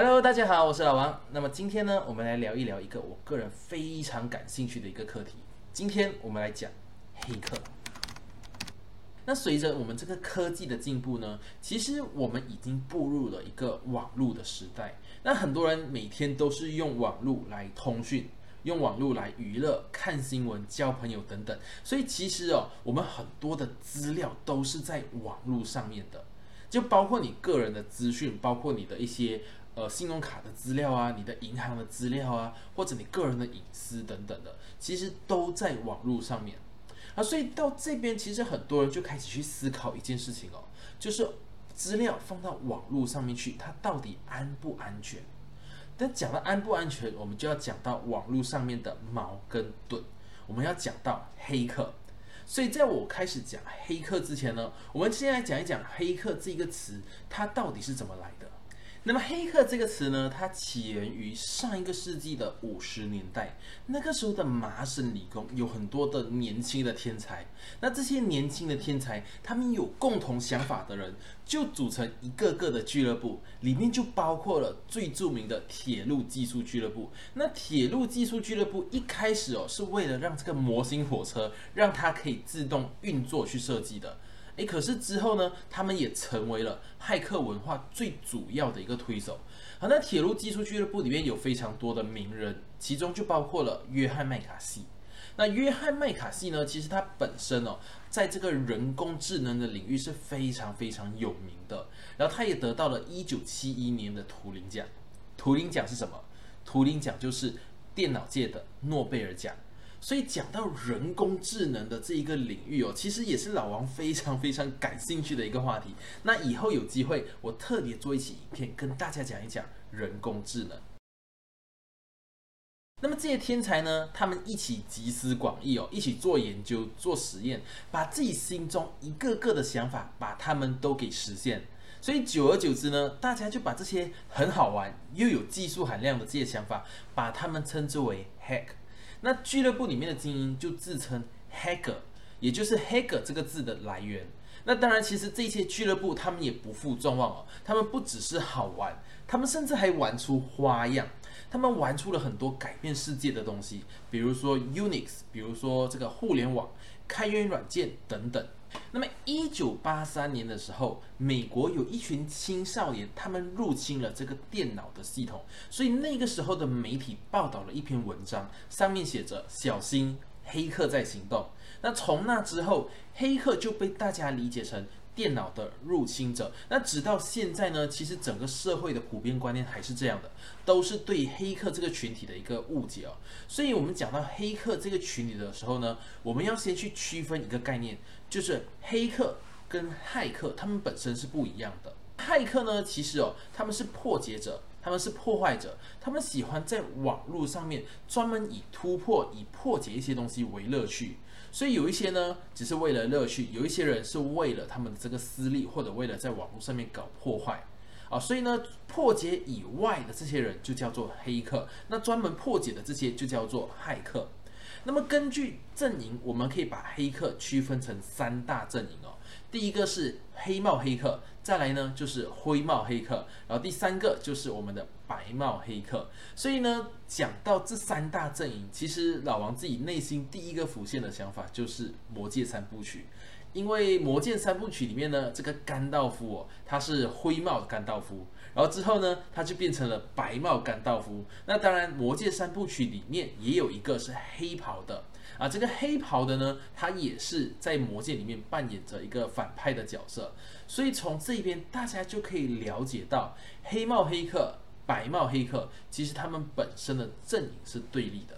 Hello，大家好，我是老王。那么今天呢，我们来聊一聊一个我个人非常感兴趣的一个课题。今天我们来讲黑客。那随着我们这个科技的进步呢，其实我们已经步入了一个网络的时代。那很多人每天都是用网络来通讯，用网络来娱乐、看新闻、交朋友等等。所以其实哦，我们很多的资料都是在网络上面的，就包括你个人的资讯，包括你的一些。呃，信用卡的资料啊，你的银行的资料啊，或者你个人的隐私等等的，其实都在网络上面啊。所以到这边，其实很多人就开始去思考一件事情哦，就是资料放到网络上面去，它到底安不安全？但讲到安不安全，我们就要讲到网络上面的矛跟盾，我们要讲到黑客。所以在我开始讲黑客之前呢，我们先来讲一讲黑客这个词，它到底是怎么来的。那么“黑客”这个词呢，它起源于上一个世纪的五十年代。那个时候的麻省理工有很多的年轻的天才。那这些年轻的天才，他们有共同想法的人，就组成一个个的俱乐部，里面就包括了最著名的铁路技术俱乐部。那铁路技术俱乐部一开始哦，是为了让这个模型火车让它可以自动运作去设计的。诶，可是之后呢，他们也成为了骇客文化最主要的一个推手。好，那铁路技术俱乐部里面有非常多的名人，其中就包括了约翰麦卡锡。那约翰麦卡锡呢，其实他本身哦，在这个人工智能的领域是非常非常有名的。然后他也得到了一九七一年的图灵奖。图灵奖是什么？图灵奖就是电脑界的诺贝尔奖。所以讲到人工智能的这一个领域哦，其实也是老王非常非常感兴趣的一个话题。那以后有机会，我特别做一期影片跟大家讲一讲人工智能。那么这些天才呢，他们一起集思广益哦，一起做研究、做实验，把自己心中一个个的想法，把他们都给实现。所以久而久之呢，大家就把这些很好玩又有技术含量的这些想法，把他们称之为 hack。那俱乐部里面的精英就自称 Hacker，也就是 Hacker 这个字的来源。那当然，其实这些俱乐部他们也不负众望哦，他们不只是好玩，他们甚至还玩出花样。他们玩出了很多改变世界的东西，比如说 Unix，比如说这个互联网、开源软件等等。那么，一九八三年的时候，美国有一群青少年，他们入侵了这个电脑的系统，所以那个时候的媒体报道了一篇文章，上面写着“小心黑客在行动”。那从那之后，黑客就被大家理解成。电脑的入侵者，那直到现在呢？其实整个社会的普遍观念还是这样的，都是对黑客这个群体的一个误解哦。所以，我们讲到黑客这个群体的时候呢，我们要先去区分一个概念，就是黑客跟骇客，他们本身是不一样的。骇客呢，其实哦，他们是破解者，他们是破坏者，他们喜欢在网络上面专门以突破、以破解一些东西为乐趣。所以有一些呢，只是为了乐趣；有一些人是为了他们的这个私利，或者为了在网络上面搞破坏啊。所以呢，破解以外的这些人就叫做黑客，那专门破解的这些就叫做骇客。那么根据阵营，我们可以把黑客区分成三大阵营哦。第一个是黑帽黑客，再来呢就是灰帽黑客，然后第三个就是我们的白帽黑客。所以呢，讲到这三大阵营，其实老王自己内心第一个浮现的想法就是魔戒三部曲，因为魔戒三部曲里面呢，这个甘道夫哦，他是灰帽甘道夫。然后之后呢，他就变成了白帽甘道夫。那当然，魔戒三部曲里面也有一个是黑袍的啊。这个黑袍的呢，他也是在魔戒里面扮演着一个反派的角色。所以从这边大家就可以了解到，黑帽黑客、白帽黑客其实他们本身的阵营是对立的。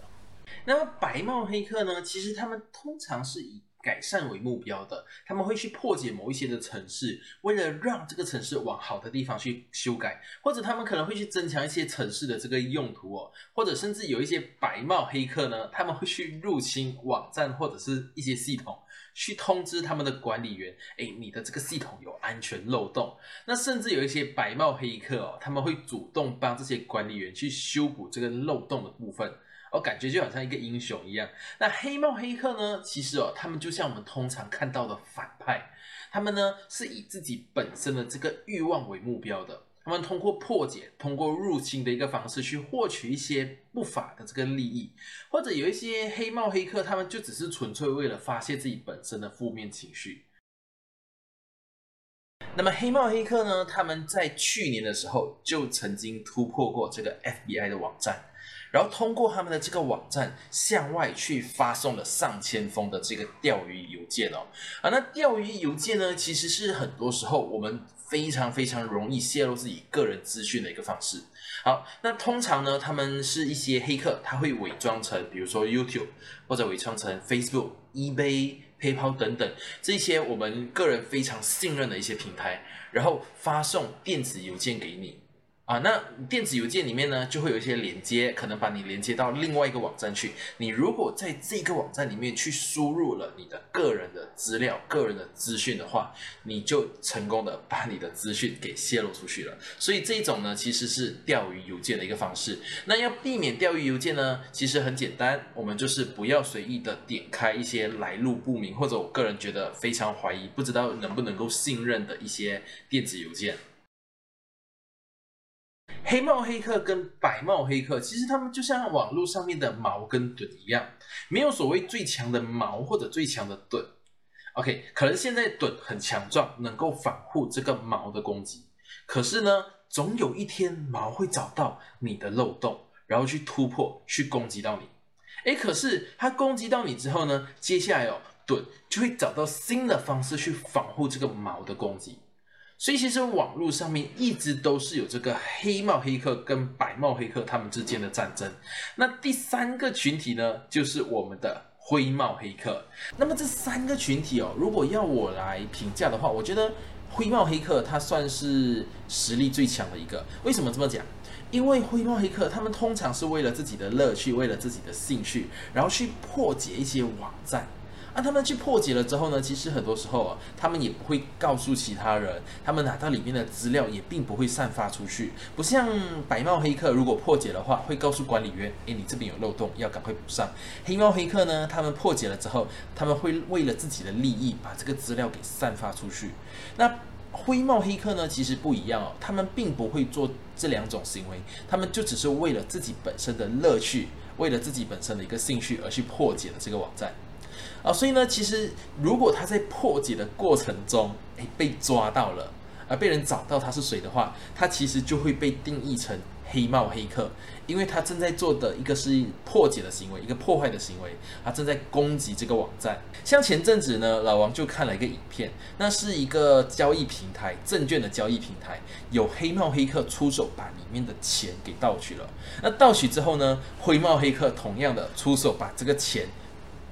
那么白帽黑客呢，其实他们通常是以改善为目标的，他们会去破解某一些的城市，为了让这个城市往好的地方去修改，或者他们可能会去增强一些城市的这个用途哦，或者甚至有一些白帽黑客呢，他们会去入侵网站或者是一些系统，去通知他们的管理员，哎，你的这个系统有安全漏洞。那甚至有一些白帽黑客哦，他们会主动帮这些管理员去修补这个漏洞的部分。我感觉就好像一个英雄一样。那黑帽黑客呢？其实哦，他们就像我们通常看到的反派，他们呢是以自己本身的这个欲望为目标的。他们通过破解、通过入侵的一个方式去获取一些不法的这个利益，或者有一些黑帽黑客，他们就只是纯粹为了发泄自己本身的负面情绪。那么黑帽黑客呢？他们在去年的时候就曾经突破过这个 FBI 的网站，然后通过他们的这个网站向外去发送了上千封的这个钓鱼邮件哦。啊，那钓鱼邮件呢，其实是很多时候我们非常非常容易泄露自己个人资讯的一个方式。好，那通常呢，他们是一些黑客，他会伪装成比如说 YouTube，或者伪装成 Facebook、eBay。PayPal 等等这些我们个人非常信任的一些平台，然后发送电子邮件给你。啊，那电子邮件里面呢，就会有一些连接，可能把你连接到另外一个网站去。你如果在这个网站里面去输入了你的个人的资料、个人的资讯的话，你就成功的把你的资讯给泄露出去了。所以这种呢，其实是钓鱼邮件的一个方式。那要避免钓鱼邮件呢，其实很简单，我们就是不要随意的点开一些来路不明或者我个人觉得非常怀疑、不知道能不能够信任的一些电子邮件。黑帽黑客跟白帽黑客，其实他们就像网络上面的矛跟盾一样，没有所谓最强的矛或者最强的盾。OK，可能现在盾很强壮，能够防护这个矛的攻击，可是呢，总有一天矛会找到你的漏洞，然后去突破，去攻击到你。哎，可是它攻击到你之后呢，接下来哦，盾就会找到新的方式去防护这个矛的攻击。所以其实网络上面一直都是有这个黑帽黑客跟白帽黑客他们之间的战争。那第三个群体呢，就是我们的灰帽黑客。那么这三个群体哦，如果要我来评价的话，我觉得灰帽黑客他算是实力最强的一个。为什么这么讲？因为灰帽黑客他们通常是为了自己的乐趣，为了自己的兴趣，然后去破解一些网站。那他们去破解了之后呢？其实很多时候啊，他们也不会告诉其他人，他们拿到里面的资料也并不会散发出去。不像白帽黑客，如果破解的话，会告诉管理员：“诶，你这边有漏洞，要赶快补上。”黑帽黑客呢，他们破解了之后，他们会为了自己的利益，把这个资料给散发出去。那灰帽黑客呢，其实不一样哦，他们并不会做这两种行为，他们就只是为了自己本身的乐趣，为了自己本身的一个兴趣而去破解了这个网站。啊，所以呢，其实如果他在破解的过程中，哎，被抓到了，而被人找到他是谁的话，他其实就会被定义成黑帽黑客，因为他正在做的一个是破解的行为，一个破坏的行为，他正在攻击这个网站。像前阵子呢，老王就看了一个影片，那是一个交易平台，证券的交易平台，有黑帽黑客出手把里面的钱给盗取了。那盗取之后呢，灰帽黑客同样的出手把这个钱。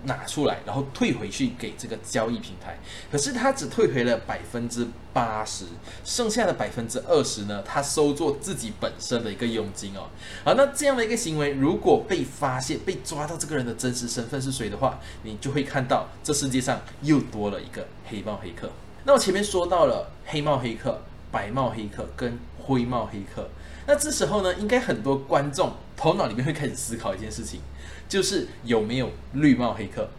拿出来，然后退回去给这个交易平台，可是他只退回了百分之八十，剩下的百分之二十呢，他收作自己本身的一个佣金哦。好，那这样的一个行为，如果被发现、被抓到这个人的真实身份是谁的话，你就会看到这世界上又多了一个黑帽黑客。那我前面说到了黑帽黑客、白帽黑客跟灰帽黑客，那这时候呢，应该很多观众头脑里面会开始思考一件事情。就是有没有绿帽黑客？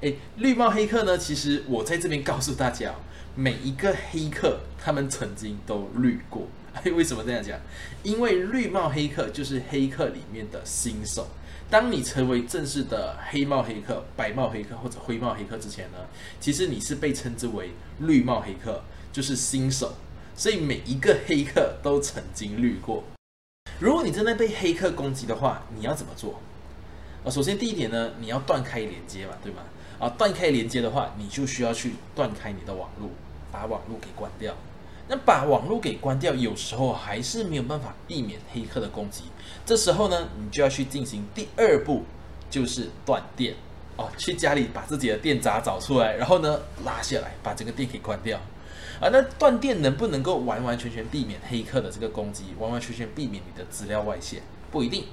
诶，绿帽黑客呢？其实我在这边告诉大家，每一个黑客他们曾经都绿过。为什么这样讲？因为绿帽黑客就是黑客里面的新手。当你成为正式的黑帽黑客、白帽黑客或者灰帽黑客之前呢，其实你是被称之为绿帽黑客，就是新手。所以每一个黑客都曾经绿过。如果你真的被黑客攻击的话，你要怎么做？啊，首先第一点呢，你要断开连接嘛，对吗？啊，断开连接的话，你就需要去断开你的网络，把网络给关掉。那把网络给关掉，有时候还是没有办法避免黑客的攻击。这时候呢，你就要去进行第二步，就是断电。哦，去家里把自己的电闸找出来，然后呢拉下来，把这个电给关掉。啊，那断电能不能够完完全全避免黑客的这个攻击，完完全全避免你的资料外泄？不一定。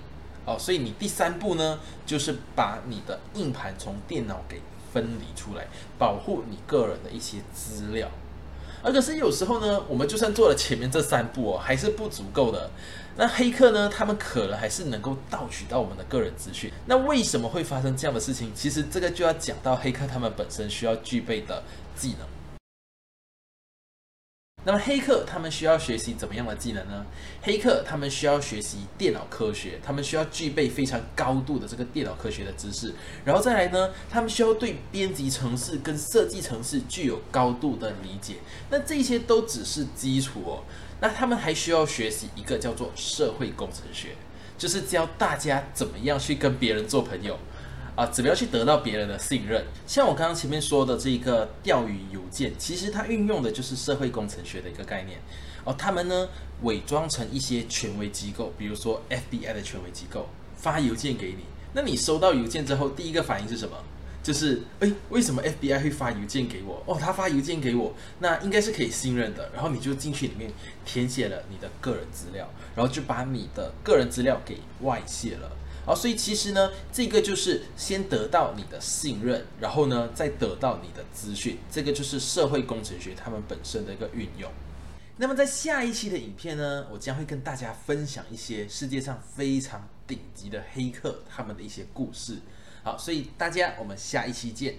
哦，所以你第三步呢，就是把你的硬盘从电脑给分离出来，保护你个人的一些资料。而可是有时候呢，我们就算做了前面这三步哦，还是不足够的。那黑客呢，他们可能还是能够盗取到我们的个人资讯。那为什么会发生这样的事情？其实这个就要讲到黑客他们本身需要具备的技能。那么黑客他们需要学习怎么样的技能呢？黑客他们需要学习电脑科学，他们需要具备非常高度的这个电脑科学的知识，然后再来呢，他们需要对编辑程式跟设计程式具有高度的理解。那这些都只是基础哦。那他们还需要学习一个叫做社会工程学，就是教大家怎么样去跟别人做朋友。啊，怎么样去得到别人的信任？像我刚刚前面说的这个钓鱼邮件，其实它运用的就是社会工程学的一个概念。哦，他们呢伪装成一些权威机构，比如说 FBI 的权威机构，发邮件给你。那你收到邮件之后，第一个反应是什么？就是哎，为什么 FBI 会发邮件给我？哦，他发邮件给我，那应该是可以信任的。然后你就进去里面填写了你的个人资料，然后就把你的个人资料给外泄了。好，所以其实呢，这个就是先得到你的信任，然后呢，再得到你的资讯，这个就是社会工程学他们本身的一个运用。那么在下一期的影片呢，我将会跟大家分享一些世界上非常顶级的黑客他们的一些故事。好，所以大家我们下一期见。